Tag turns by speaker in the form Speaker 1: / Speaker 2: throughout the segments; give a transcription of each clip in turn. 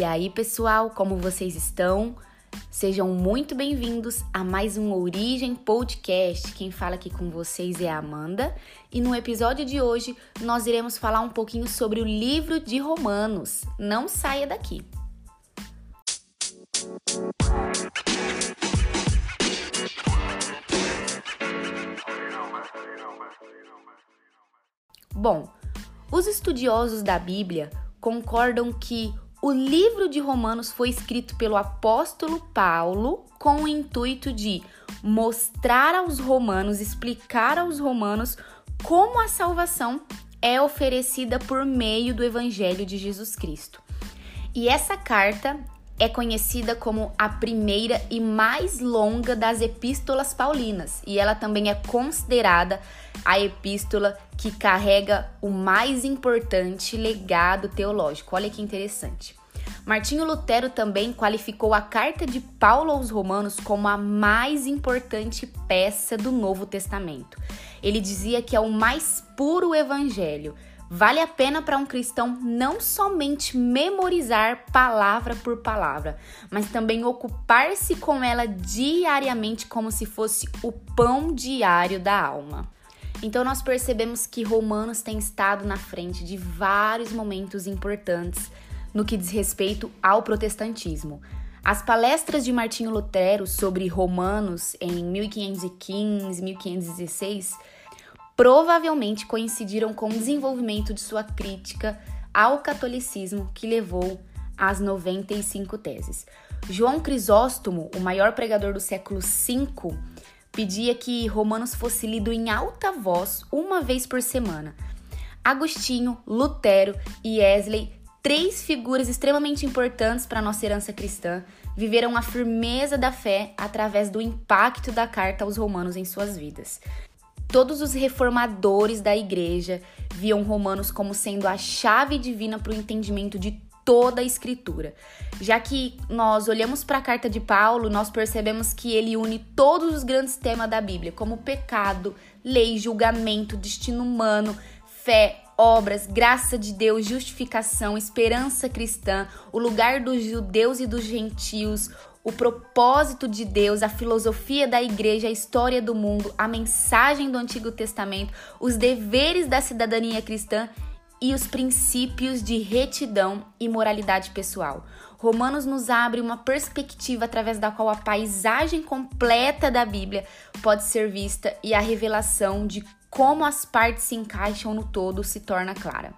Speaker 1: E aí, pessoal, como vocês estão? Sejam muito bem-vindos a mais um Origem Podcast. Quem fala aqui com vocês é a Amanda, e no episódio de hoje nós iremos falar um pouquinho sobre o livro de Romanos. Não saia daqui. Bom, os estudiosos da Bíblia concordam que o livro de Romanos foi escrito pelo apóstolo Paulo com o intuito de mostrar aos romanos, explicar aos romanos como a salvação é oferecida por meio do evangelho de Jesus Cristo. E essa carta é conhecida como a primeira e mais longa das epístolas paulinas, e ela também é considerada a epístola que carrega o mais importante legado teológico. Olha que interessante. Martinho Lutero também qualificou a carta de Paulo aos Romanos como a mais importante peça do Novo Testamento. Ele dizia que é o mais puro evangelho. Vale a pena para um cristão não somente memorizar palavra por palavra, mas também ocupar-se com ela diariamente como se fosse o pão diário da alma. Então nós percebemos que Romanos tem estado na frente de vários momentos importantes no que diz respeito ao protestantismo. As palestras de Martinho Lutero sobre Romanos em 1515, 1516 provavelmente coincidiram com o desenvolvimento de sua crítica ao catolicismo que levou às 95 teses. João Crisóstomo, o maior pregador do século V, pedia que Romanos fosse lido em alta voz uma vez por semana. Agostinho, Lutero e Wesley, três figuras extremamente importantes para a nossa herança cristã, viveram a firmeza da fé através do impacto da carta aos romanos em suas vidas. Todos os reformadores da igreja viam Romanos como sendo a chave divina para o entendimento de toda a escritura. Já que nós olhamos para a carta de Paulo, nós percebemos que ele une todos os grandes temas da Bíblia, como pecado, lei, julgamento, destino humano, fé, obras, graça de Deus, justificação, esperança cristã, o lugar dos judeus e dos gentios, o propósito de Deus, a filosofia da igreja, a história do mundo, a mensagem do Antigo Testamento, os deveres da cidadania cristã e os princípios de retidão e moralidade pessoal. Romanos nos abre uma perspectiva através da qual a paisagem completa da Bíblia pode ser vista e a revelação de como as partes se encaixam no todo se torna clara.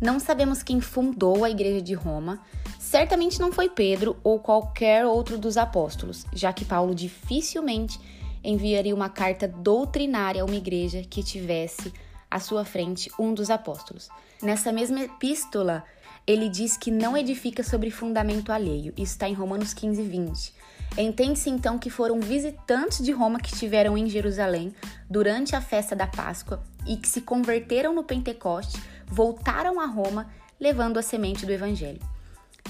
Speaker 1: Não sabemos quem fundou a Igreja de Roma, certamente não foi Pedro ou qualquer outro dos apóstolos, já que Paulo dificilmente enviaria uma carta doutrinária a uma igreja que tivesse à sua frente um dos apóstolos. Nessa mesma epístola, ele diz que não edifica sobre fundamento alheio. Isso está em Romanos 15, 20. Entende-se então que foram visitantes de Roma que estiveram em Jerusalém durante a festa da Páscoa e que se converteram no Pentecoste, voltaram a Roma levando a semente do Evangelho.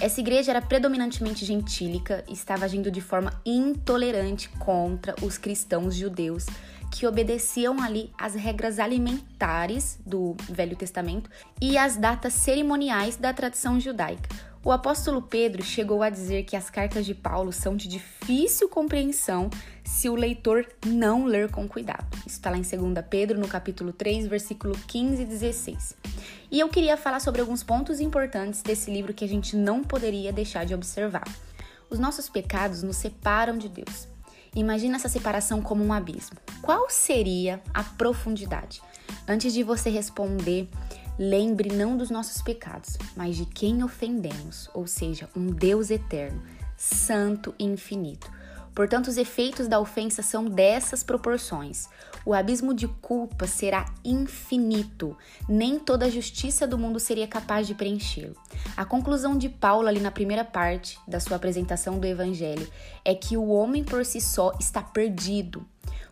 Speaker 1: Essa igreja era predominantemente gentílica e estava agindo de forma intolerante contra os cristãos judeus que obedeciam ali às regras alimentares do Velho Testamento e às datas cerimoniais da tradição judaica. O apóstolo Pedro chegou a dizer que as cartas de Paulo são de difícil compreensão se o leitor não ler com cuidado. Isso está lá em 2 Pedro, no capítulo 3, versículo 15 e 16. E eu queria falar sobre alguns pontos importantes desse livro que a gente não poderia deixar de observar. Os nossos pecados nos separam de Deus. Imagina essa separação como um abismo. Qual seria a profundidade? Antes de você responder, lembre não dos nossos pecados, mas de quem ofendemos, ou seja, um Deus eterno, santo e infinito. Portanto, os efeitos da ofensa são dessas proporções. O abismo de culpa será infinito, nem toda a justiça do mundo seria capaz de preenchê-lo. A conclusão de Paulo, ali na primeira parte da sua apresentação do Evangelho, é que o homem por si só está perdido.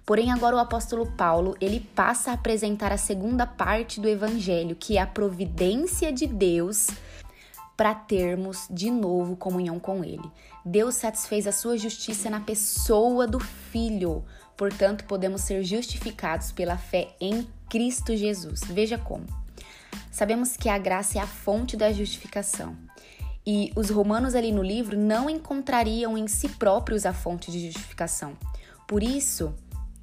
Speaker 1: Porém, agora o apóstolo Paulo, ele passa a apresentar a segunda parte do evangelho, que é a providência de Deus para termos de novo comunhão com Ele. Deus satisfez a sua justiça na pessoa do Filho, portanto, podemos ser justificados pela fé em Cristo Jesus. Veja como. Sabemos que a graça é a fonte da justificação. E os romanos ali no livro não encontrariam em si próprios a fonte de justificação. Por isso,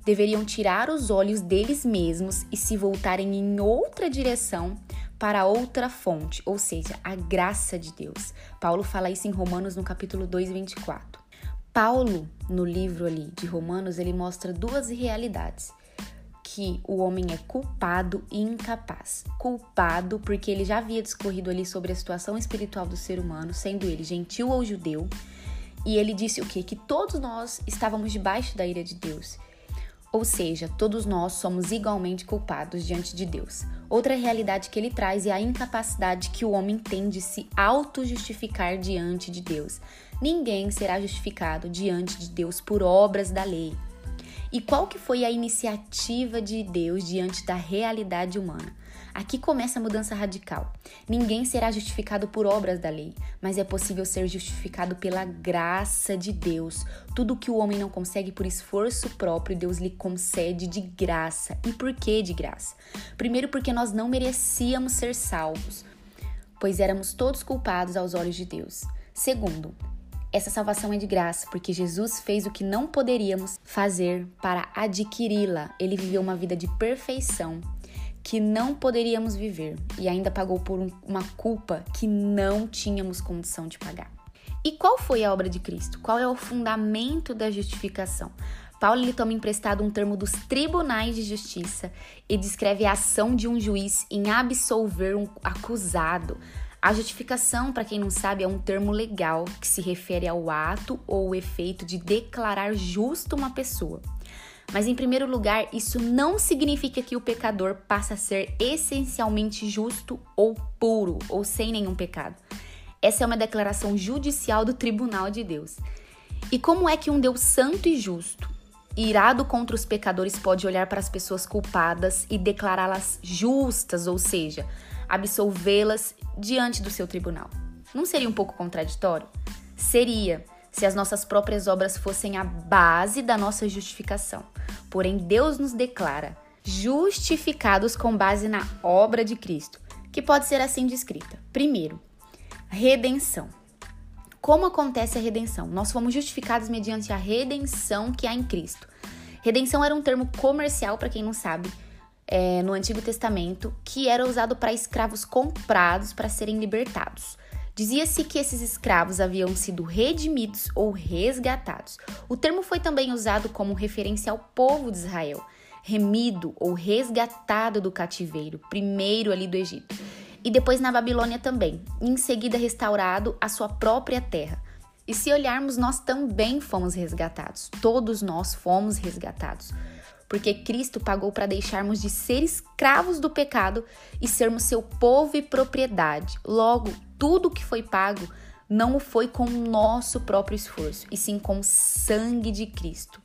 Speaker 1: deveriam tirar os olhos deles mesmos e se voltarem em outra direção para outra fonte, ou seja, a graça de Deus. Paulo fala isso em Romanos no capítulo 2, 24. Paulo, no livro ali de Romanos, ele mostra duas realidades que o homem é culpado e incapaz. Culpado porque ele já havia discorrido ali sobre a situação espiritual do ser humano, sendo ele gentil ou judeu, e ele disse o quê? Que todos nós estávamos debaixo da ira de Deus. Ou seja, todos nós somos igualmente culpados diante de Deus. Outra realidade que ele traz é a incapacidade que o homem tem de se auto-justificar diante de Deus. Ninguém será justificado diante de Deus por obras da lei. E qual que foi a iniciativa de Deus diante da realidade humana? Aqui começa a mudança radical. Ninguém será justificado por obras da lei, mas é possível ser justificado pela graça de Deus. Tudo que o homem não consegue por esforço próprio, Deus lhe concede de graça. E por que de graça? Primeiro, porque nós não merecíamos ser salvos, pois éramos todos culpados aos olhos de Deus. Segundo, essa salvação é de graça, porque Jesus fez o que não poderíamos fazer para adquiri-la. Ele viveu uma vida de perfeição que não poderíamos viver e ainda pagou por um, uma culpa que não tínhamos condição de pagar. E qual foi a obra de Cristo? Qual é o fundamento da justificação? Paulo ele toma emprestado um termo dos tribunais de justiça e descreve a ação de um juiz em absolver um acusado, a justificação, para quem não sabe, é um termo legal que se refere ao ato ou efeito de declarar justo uma pessoa. Mas, em primeiro lugar, isso não significa que o pecador passa a ser essencialmente justo ou puro, ou sem nenhum pecado. Essa é uma declaração judicial do tribunal de Deus. E como é que um Deus santo e justo, irado contra os pecadores, pode olhar para as pessoas culpadas e declará-las justas, ou seja, absolvê-las diante do seu tribunal. Não seria um pouco contraditório? Seria, se as nossas próprias obras fossem a base da nossa justificação. Porém, Deus nos declara justificados com base na obra de Cristo, que pode ser assim descrita. Primeiro, redenção. Como acontece a redenção? Nós fomos justificados mediante a redenção que há em Cristo. Redenção era um termo comercial, para quem não sabe, é, no Antigo Testamento que era usado para escravos comprados para serem libertados. Dizia-se que esses escravos haviam sido redimidos ou resgatados. O termo foi também usado como referência ao povo de Israel, remido ou resgatado do cativeiro, primeiro ali do Egito, e depois na Babilônia também, em seguida restaurado à sua própria terra. E se olharmos, nós também fomos resgatados, todos nós fomos resgatados porque Cristo pagou para deixarmos de ser escravos do pecado e sermos seu povo e propriedade. Logo, tudo que foi pago não foi com o nosso próprio esforço, e sim com o sangue de Cristo.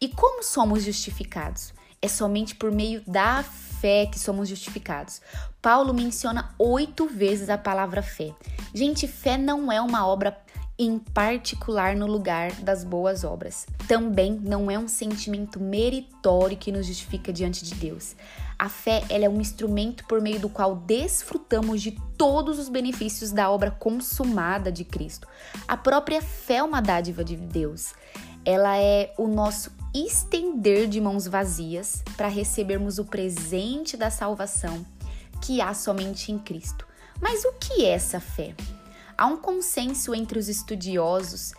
Speaker 1: E como somos justificados? É somente por meio da fé que somos justificados. Paulo menciona oito vezes a palavra fé. Gente, fé não é uma obra em particular no lugar das boas obras. Também não é um sentimento meritório que nos justifica diante de Deus. A fé ela é um instrumento por meio do qual desfrutamos de todos os benefícios da obra consumada de Cristo. A própria fé é uma dádiva de Deus. Ela é o nosso estender de mãos vazias para recebermos o presente da salvação que há somente em Cristo. Mas o que é essa fé? Há um consenso entre os estudiosos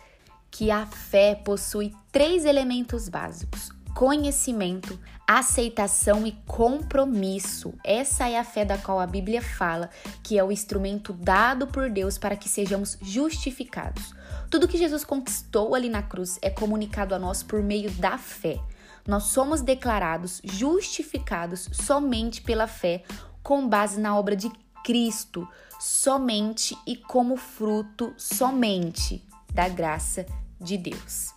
Speaker 1: que a fé possui três elementos básicos: conhecimento, aceitação e compromisso. Essa é a fé da qual a Bíblia fala que é o instrumento dado por Deus para que sejamos justificados. Tudo que Jesus conquistou ali na cruz é comunicado a nós por meio da fé. Nós somos declarados justificados somente pela fé, com base na obra de Cristo, somente e como fruto somente da graça de Deus.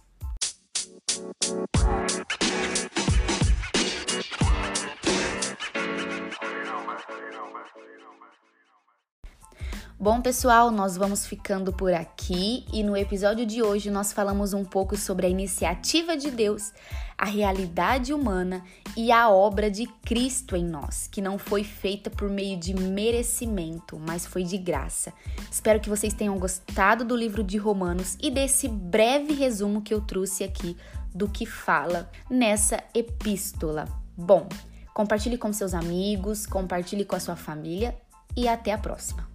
Speaker 1: Bom, pessoal, nós vamos ficando por aqui e no episódio de hoje nós falamos um pouco sobre a iniciativa de Deus, a realidade humana e a obra de Cristo em nós, que não foi feita por meio de merecimento, mas foi de graça. Espero que vocês tenham gostado do livro de Romanos e desse breve resumo que eu trouxe aqui do que fala nessa epístola. Bom, compartilhe com seus amigos, compartilhe com a sua família e até a próxima.